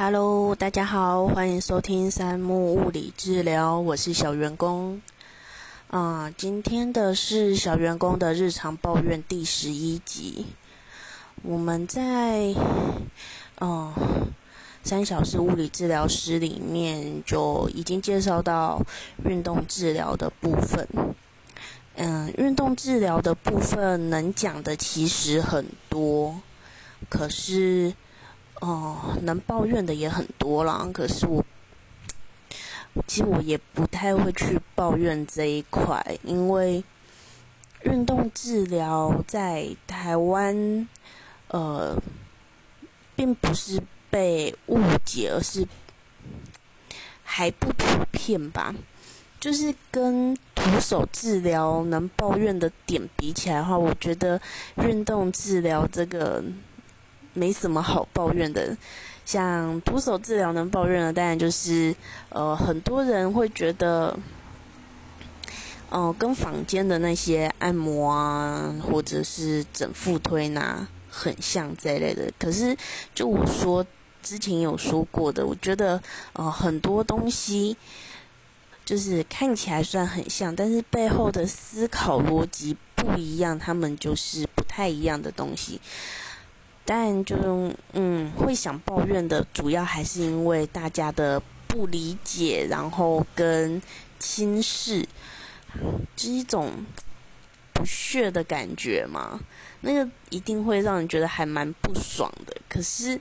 Hello，大家好，欢迎收听三木物理治疗，我是小员工。啊，今天的是小员工的日常抱怨第十一集。我们在嗯三小时物理治疗师里面就已经介绍到运动治疗的部分。嗯，运动治疗的部分能讲的其实很多，可是。哦，能抱怨的也很多啦。可是我，其实我也不太会去抱怨这一块，因为运动治疗在台湾，呃，并不是被误解，而是还不普遍吧。就是跟徒手治疗能抱怨的点比起来的话，我觉得运动治疗这个。没什么好抱怨的，像徒手治疗能抱怨的，当然就是呃，很多人会觉得，哦，跟坊间的那些按摩啊，或者是整腹推拿很像这一类的。可是，就我说之前有说过的，我觉得呃，很多东西就是看起来虽然很像，但是背后的思考逻辑不一样，他们就是不太一样的东西。但就是嗯，会想抱怨的主要还是因为大家的不理解，然后跟轻视，是一种不屑的感觉嘛。那个一定会让人觉得还蛮不爽的。可是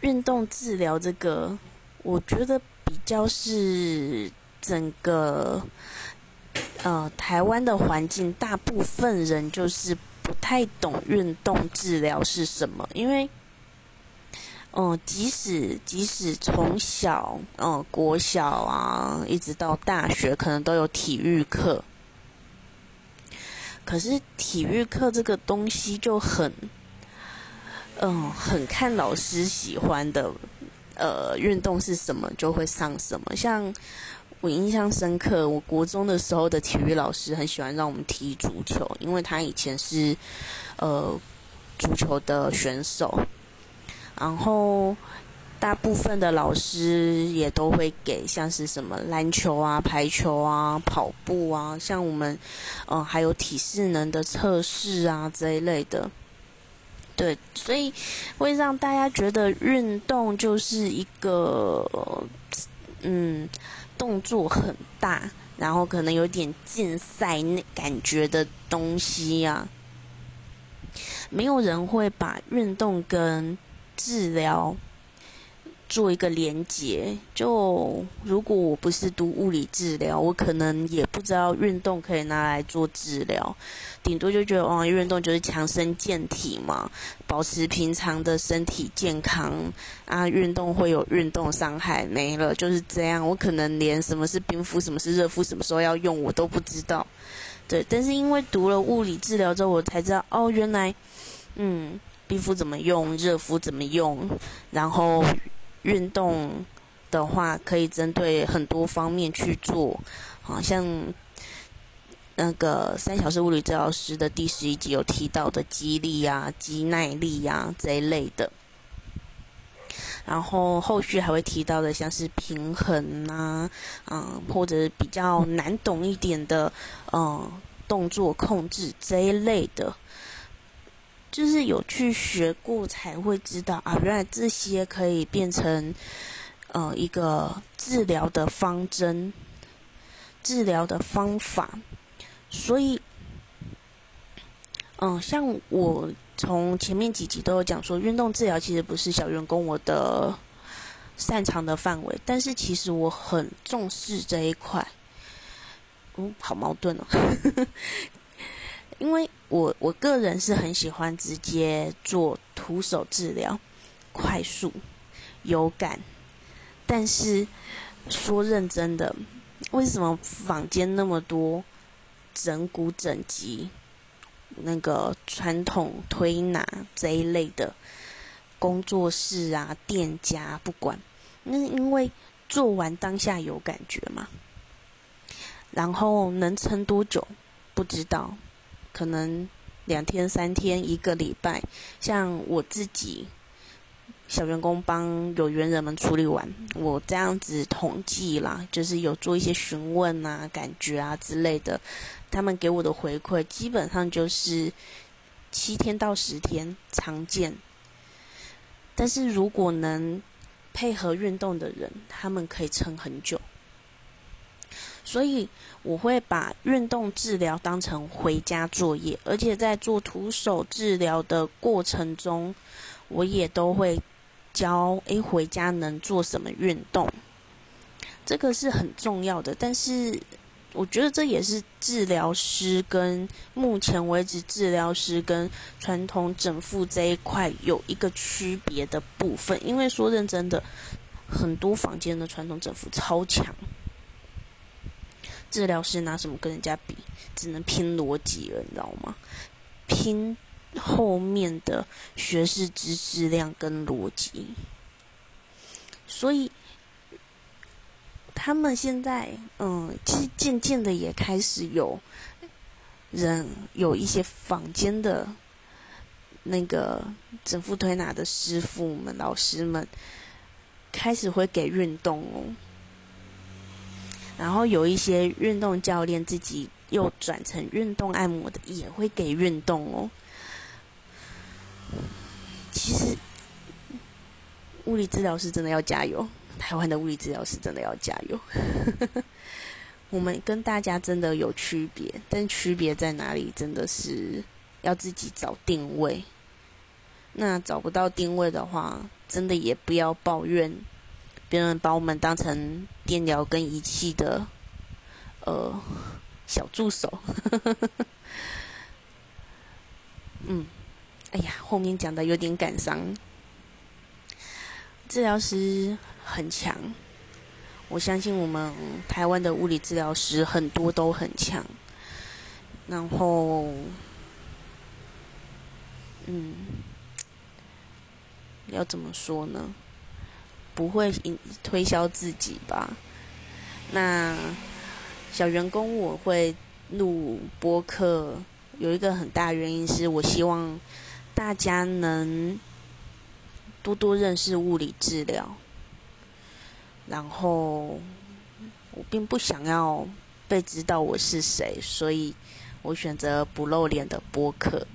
运动治疗这个，我觉得比较是整个呃台湾的环境，大部分人就是。不太懂运动治疗是什么，因为，嗯，即使即使从小，嗯，国小啊，一直到大学，可能都有体育课，可是体育课这个东西就很，嗯，很看老师喜欢的，呃，运动是什么就会上什么，像。我印象深刻，我国中的时候的体育老师很喜欢让我们踢足球，因为他以前是呃足球的选手。然后大部分的老师也都会给像是什么篮球啊、排球啊、跑步啊，像我们嗯还有体适能的测试啊这一类的。对，所以会让大家觉得运动就是一个嗯。动作很大，然后可能有点竞赛那感觉的东西呀，没有人会把运动跟治疗。做一个连接，就如果我不是读物理治疗，我可能也不知道运动可以拿来做治疗，顶多就觉得哦，运动就是强身健体嘛，保持平常的身体健康啊，运动会有运动伤害，没了就是这样。我可能连什么是冰敷、什么是热敷、什么时候要用我都不知道，对。但是因为读了物理治疗之后，我才知道哦，原来嗯，冰敷怎么用，热敷怎么用，然后。运动的话，可以针对很多方面去做，好像那个三小时物理治疗师的第十一集有提到的肌力啊、肌耐力啊这一类的，然后后续还会提到的，像是平衡啊，嗯，或者比较难懂一点的，嗯，动作控制这一类的。就是有去学过才会知道啊，原来这些可以变成呃一个治疗的方针、治疗的方法。所以，嗯，像我从前面几集都有讲说，运动治疗其实不是小员工我的擅长的范围，但是其实我很重视这一块。嗯，好矛盾哦。因为我我个人是很喜欢直接做徒手治疗，快速有感。但是说认真的，为什么坊间那么多整骨整脊、那个传统推拿这一类的工作室啊、店家，不管，那因为做完当下有感觉嘛，然后能撑多久不知道。可能两天、三天、一个礼拜，像我自己，小员工帮有缘人们处理完，我这样子统计啦，就是有做一些询问啊、感觉啊之类的，他们给我的回馈基本上就是七天到十天常见。但是如果能配合运动的人，他们可以撑很久。所以我会把运动治疗当成回家作业，而且在做徒手治疗的过程中，我也都会。教诶，回家能做什么运动？这个是很重要的。但是，我觉得这也是治疗师跟目前为止治疗师跟传统整复这一块有一个区别的部分。因为说认真的，很多房间的传统整复超强，治疗师拿什么跟人家比？只能拼逻辑了，你知道吗？拼。后面的学识知识量跟逻辑，所以他们现在嗯，其实渐渐的也开始有人有一些坊间的那个整复推拿的师傅们、老师们开始会给运动哦，然后有一些运动教练自己又转成运动按摩的，也会给运动哦。其实，物理治疗师真的要加油。台湾的物理治疗师真的要加油。我们跟大家真的有区别，但区别在哪里？真的是要自己找定位。那找不到定位的话，真的也不要抱怨别人把我们当成电疗跟仪器的呃小助手。嗯。哎呀，后面讲的有点感伤。治疗师很强，我相信我们台湾的物理治疗师很多都很强。然后，嗯，要怎么说呢？不会推销自己吧？那小员工我会录播客，有一个很大原因是我希望。大家能多多认识物理治疗，然后我并不想要被知道我是谁，所以我选择不露脸的播客。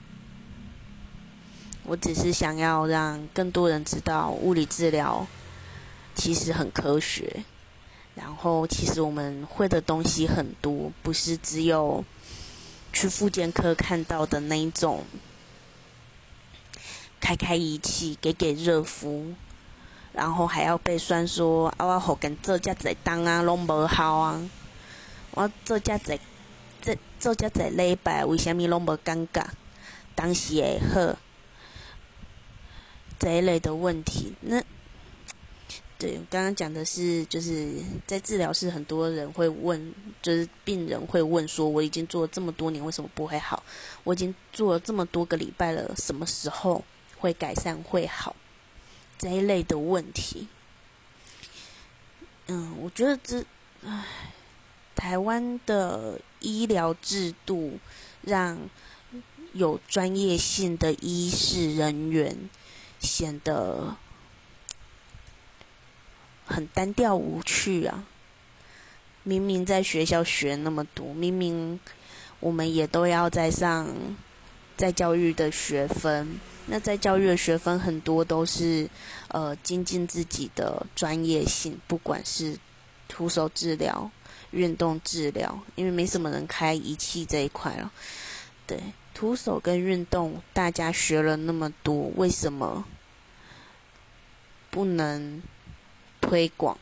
我只是想要让更多人知道物理治疗其实很科学，然后其实我们会的东西很多，不是只有去复健科看到的那一种。开开仪器，给给热敷，然后还要被酸说啊！我好跟做遮侪当啊，拢无好啊！我做遮侪，这做遮侪礼拜，为虾米拢无尴尬？当时会好，这一类的问题。那对刚刚讲的是，就是在治疗室，很多人会问，就是病人会问说：我已经做了这么多年，为什么不会好？我已经做了这么多个礼拜了，什么时候？会改善会好这一类的问题，嗯，我觉得这，唉，台湾的医疗制度让有专业性的医师人员显得很单调无趣啊！明明在学校学那么多，明明我们也都要在上在教育的学分。那在教育的学分很多都是，呃，精进自己的专业性，不管是徒手治疗、运动治疗，因为没什么人开仪器这一块了。对，徒手跟运动，大家学了那么多，为什么不能推广？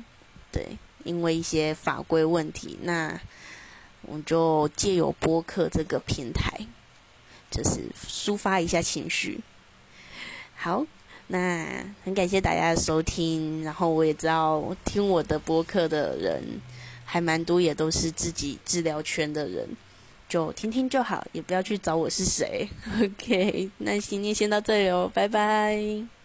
对，因为一些法规问题。那我就借由播客这个平台，就是抒发一下情绪。好，那很感谢大家的收听，然后我也知道听我的播客的人还蛮多，也都是自己治疗圈的人，就听听就好，也不要去找我是谁。OK，那今天先到这里哦，拜拜。